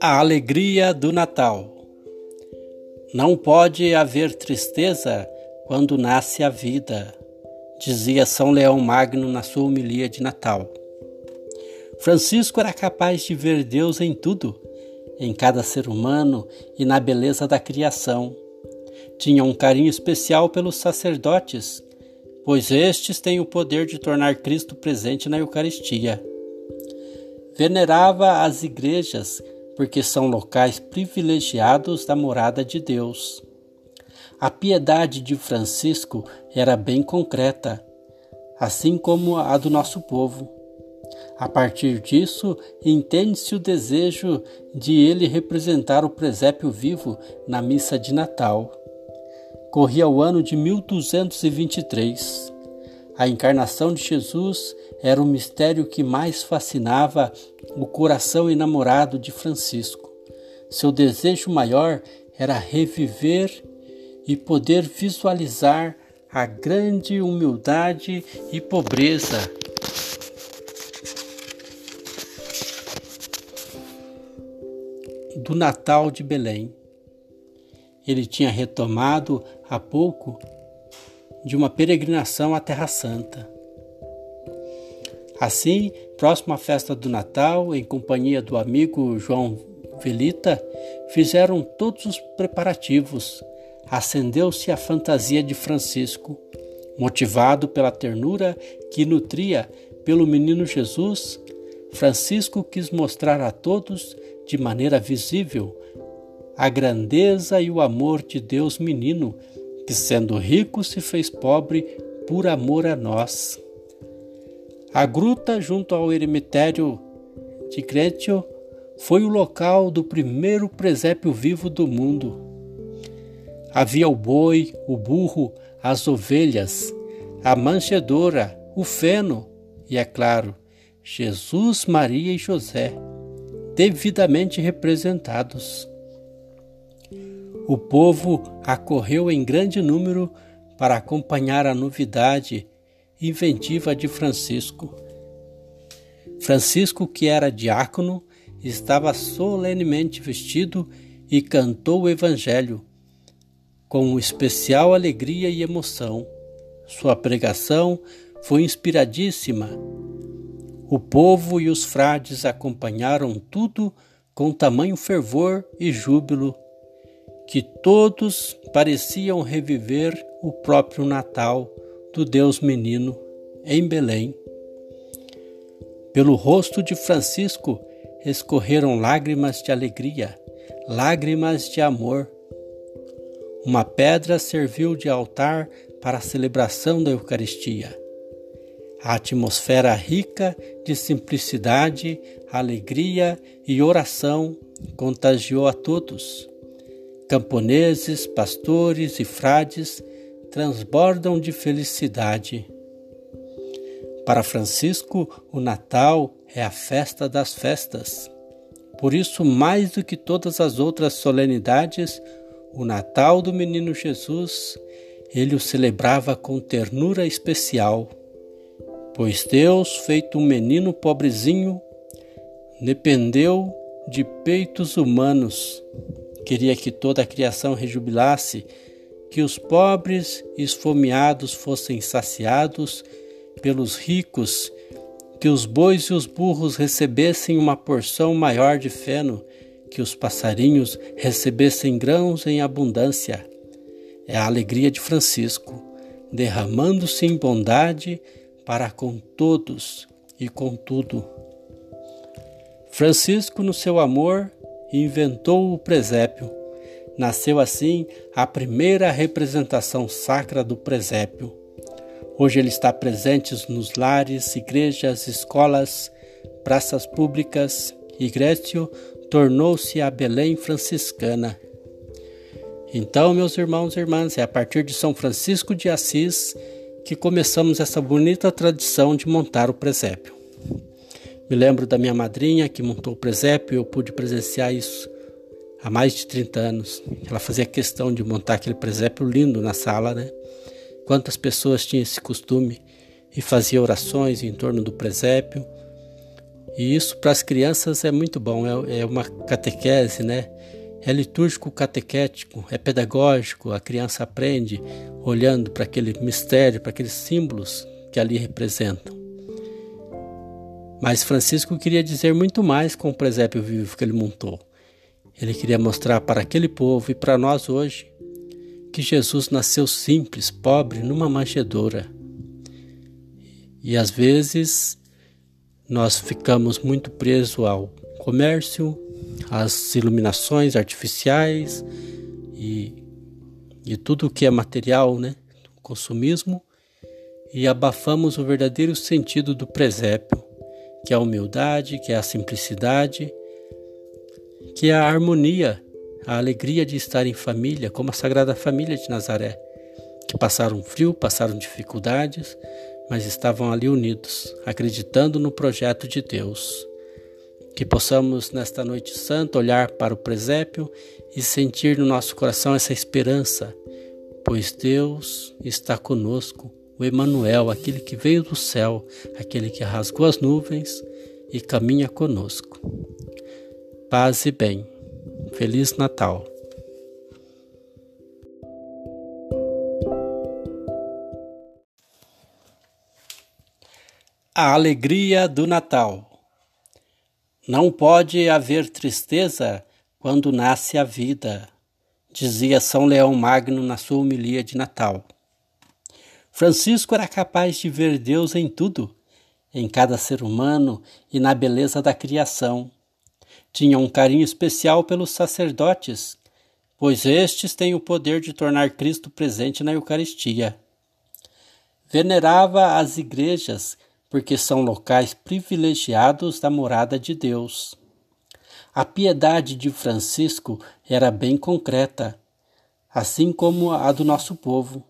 A alegria do Natal. Não pode haver tristeza quando nasce a vida, dizia São Leão Magno na sua homilia de Natal. Francisco era capaz de ver Deus em tudo, em cada ser humano e na beleza da criação. Tinha um carinho especial pelos sacerdotes, pois estes têm o poder de tornar Cristo presente na Eucaristia. Venerava as igrejas porque são locais privilegiados da morada de Deus. A piedade de Francisco era bem concreta, assim como a do nosso povo. A partir disso, entende-se o desejo de ele representar o presépio vivo na missa de Natal. Corria o ano de 1223. A encarnação de Jesus era o mistério que mais fascinava o coração enamorado de Francisco. Seu desejo maior era reviver e poder visualizar a grande humildade e pobreza do Natal de Belém. Ele tinha retomado há pouco de uma peregrinação à Terra Santa. Assim, próximo à festa do Natal, em companhia do amigo João Velita, fizeram todos os preparativos. Acendeu-se a fantasia de Francisco, motivado pela ternura que nutria pelo menino Jesus. Francisco quis mostrar a todos, de maneira visível, a grandeza e o amor de Deus menino que, sendo rico, se fez pobre por amor a nós. A gruta junto ao eremitério de Grétio foi o local do primeiro presépio vivo do mundo. Havia o boi, o burro, as ovelhas, a manchedora, o feno e, é claro, Jesus, Maria e José, devidamente representados. O povo acorreu em grande número para acompanhar a novidade inventiva de Francisco. Francisco, que era diácono, estava solenemente vestido e cantou o Evangelho com especial alegria e emoção. Sua pregação foi inspiradíssima. O povo e os frades acompanharam tudo com tamanho fervor e júbilo que todos pareciam reviver o próprio Natal do Deus menino em Belém. Pelo rosto de Francisco escorreram lágrimas de alegria, lágrimas de amor. Uma pedra serviu de altar para a celebração da Eucaristia. A atmosfera rica de simplicidade, alegria e oração contagiou a todos. Camponeses, pastores e frades transbordam de felicidade. Para Francisco, o Natal é a festa das festas. Por isso, mais do que todas as outras solenidades, o Natal do Menino Jesus, ele o celebrava com ternura especial, pois Deus, feito um menino pobrezinho, dependeu de peitos humanos Queria que toda a criação rejubilasse, que os pobres esfomeados fossem saciados pelos ricos, que os bois e os burros recebessem uma porção maior de feno, que os passarinhos recebessem grãos em abundância. É a alegria de Francisco, derramando-se em bondade para com todos e com tudo. Francisco, no seu amor, inventou o presépio. Nasceu assim a primeira representação sacra do presépio. Hoje ele está presente nos lares, igrejas, escolas, praças públicas. Igrecio tornou-se a Belém franciscana. Então, meus irmãos e irmãs, é a partir de São Francisco de Assis que começamos essa bonita tradição de montar o presépio. Me lembro da minha madrinha que montou o presépio, eu pude presenciar isso há mais de 30 anos. Ela fazia questão de montar aquele presépio lindo na sala, né? Quantas pessoas tinham esse costume e fazia orações em torno do presépio. E isso para as crianças é muito bom, é, é uma catequese, né? É litúrgico catequético, é pedagógico, a criança aprende olhando para aquele mistério, para aqueles símbolos que ali representam. Mas Francisco queria dizer muito mais com o presépio vivo que ele montou. Ele queria mostrar para aquele povo e para nós hoje que Jesus nasceu simples, pobre, numa manjedoura. E às vezes nós ficamos muito presos ao comércio, às iluminações artificiais e, e tudo que é material, né? O consumismo, e abafamos o verdadeiro sentido do presépio, que é a humildade, que é a simplicidade, que é a harmonia a alegria de estar em família, como a Sagrada Família de Nazaré, que passaram frio, passaram dificuldades, mas estavam ali unidos, acreditando no projeto de Deus. Que possamos, nesta noite santa, olhar para o presépio e sentir no nosso coração essa esperança, pois Deus está conosco, o Emanuel, aquele que veio do céu, aquele que rasgou as nuvens e caminha conosco. Paz e bem. Feliz Natal! A alegria do Natal. Não pode haver tristeza quando nasce a vida, dizia São Leão Magno na sua homilia de Natal. Francisco era capaz de ver Deus em tudo, em cada ser humano e na beleza da criação tinha um carinho especial pelos sacerdotes, pois estes têm o poder de tornar Cristo presente na Eucaristia. Venerava as igrejas, porque são locais privilegiados da morada de Deus. A piedade de Francisco era bem concreta, assim como a do nosso povo.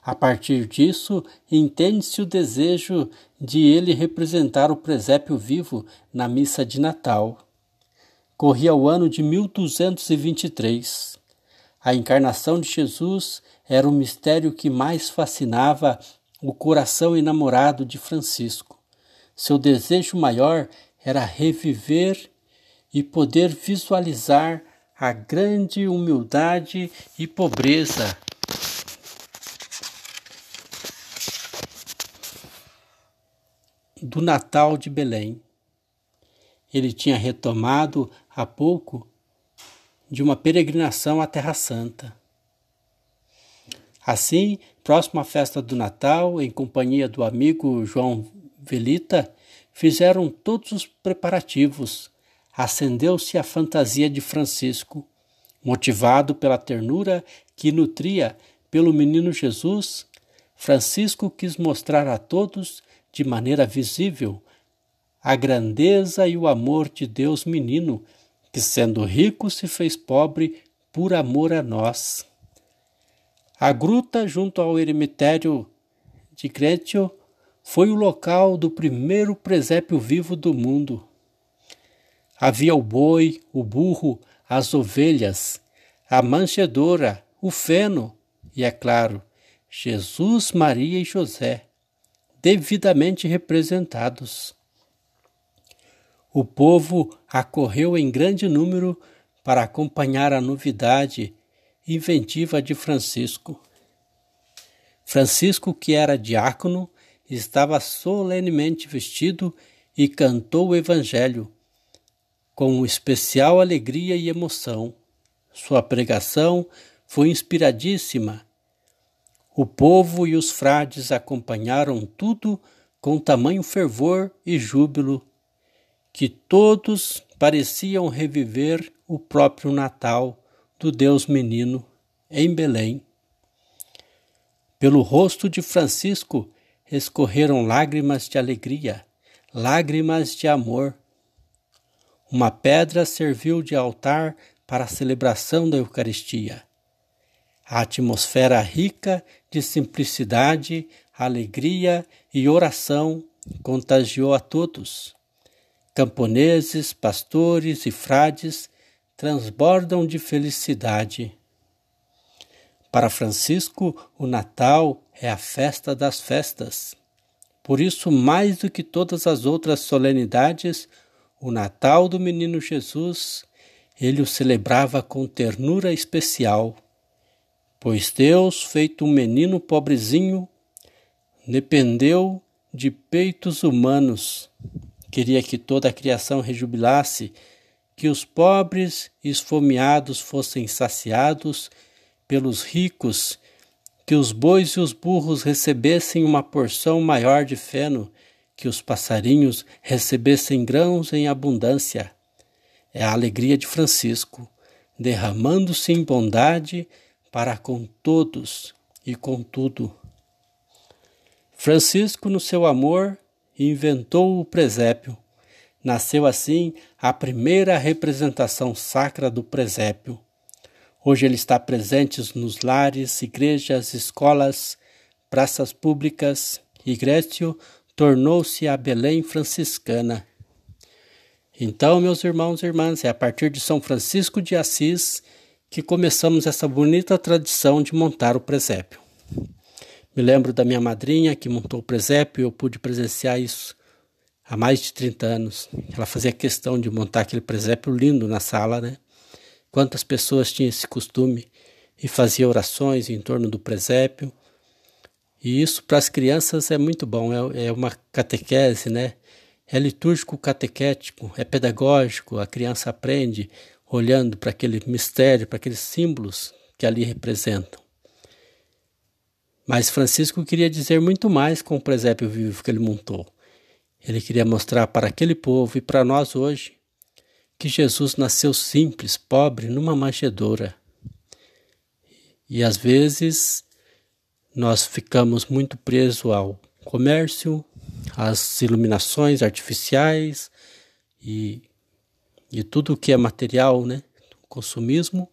A partir disso, entende-se o desejo de ele representar o presépio vivo na missa de Natal corria o ano de 1223. A encarnação de Jesus era o mistério que mais fascinava o coração enamorado de Francisco. Seu desejo maior era reviver e poder visualizar a grande humildade e pobreza do Natal de Belém. Ele tinha retomado há pouco de uma peregrinação à Terra Santa. Assim, próximo à festa do Natal, em companhia do amigo João Velita, fizeram todos os preparativos. Acendeu-se a fantasia de Francisco, motivado pela ternura que nutria pelo menino Jesus. Francisco quis mostrar a todos, de maneira visível, a grandeza e o amor de Deus menino que sendo rico se fez pobre por amor a nós. A gruta junto ao eremitério de Grétio foi o local do primeiro presépio vivo do mundo. Havia o boi, o burro, as ovelhas, a manchedora, o feno e, é claro, Jesus, Maria e José, devidamente representados. O povo acorreu em grande número para acompanhar a novidade inventiva de Francisco. Francisco, que era diácono, estava solenemente vestido e cantou o Evangelho com especial alegria e emoção. Sua pregação foi inspiradíssima. O povo e os frades acompanharam tudo com tamanho fervor e júbilo que todos pareciam reviver o próprio Natal do Deus menino em Belém. Pelo rosto de Francisco escorreram lágrimas de alegria, lágrimas de amor. Uma pedra serviu de altar para a celebração da Eucaristia. A atmosfera rica de simplicidade, alegria e oração contagiou a todos. Camponeses, pastores e frades transbordam de felicidade. Para Francisco, o Natal é a festa das festas. Por isso, mais do que todas as outras solenidades, o Natal do Menino Jesus, ele o celebrava com ternura especial, pois Deus, feito um menino pobrezinho, dependeu de peitos humanos. Queria que toda a criação rejubilasse, que os pobres e esfomeados fossem saciados pelos ricos, que os bois e os burros recebessem uma porção maior de feno, que os passarinhos recebessem grãos em abundância. É a alegria de Francisco, derramando-se em bondade para com todos e com tudo. Francisco, no seu amor, inventou o presépio. Nasceu assim a primeira representação sacra do presépio. Hoje ele está presente nos lares, igrejas, escolas, praças públicas. Igrecio tornou-se a Belém franciscana. Então, meus irmãos e irmãs, é a partir de São Francisco de Assis que começamos essa bonita tradição de montar o presépio. Me lembro da minha madrinha que montou o presépio e eu pude presenciar isso há mais de 30 anos. Ela fazia questão de montar aquele presépio lindo na sala, né? Quantas pessoas tinham esse costume e fazia orações em torno do presépio. E isso para as crianças é muito bom, é, é uma catequese, né? É litúrgico catequético, é pedagógico, a criança aprende olhando para aquele mistério, para aqueles símbolos que ali representam. Mas Francisco queria dizer muito mais com o presépio vivo que ele montou. Ele queria mostrar para aquele povo e para nós hoje que Jesus nasceu simples, pobre, numa manjedoura. E às vezes nós ficamos muito presos ao comércio, às iluminações artificiais e de tudo que é material, né? O consumismo,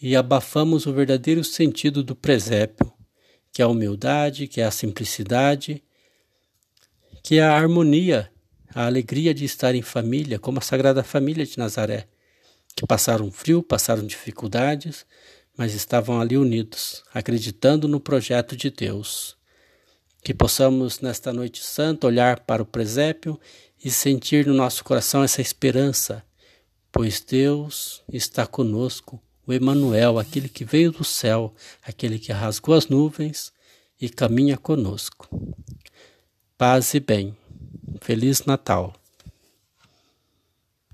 e abafamos o verdadeiro sentido do presépio, que é a humildade, que é a simplicidade, que é a harmonia, a alegria de estar em família, como a Sagrada Família de Nazaré, que passaram frio, passaram dificuldades, mas estavam ali unidos, acreditando no projeto de Deus. Que possamos, nesta noite santa, olhar para o presépio e sentir no nosso coração essa esperança, pois Deus está conosco, o Emanuel, aquele que veio do céu, aquele que rasgou as nuvens e caminha conosco. Paz e bem. Feliz Natal.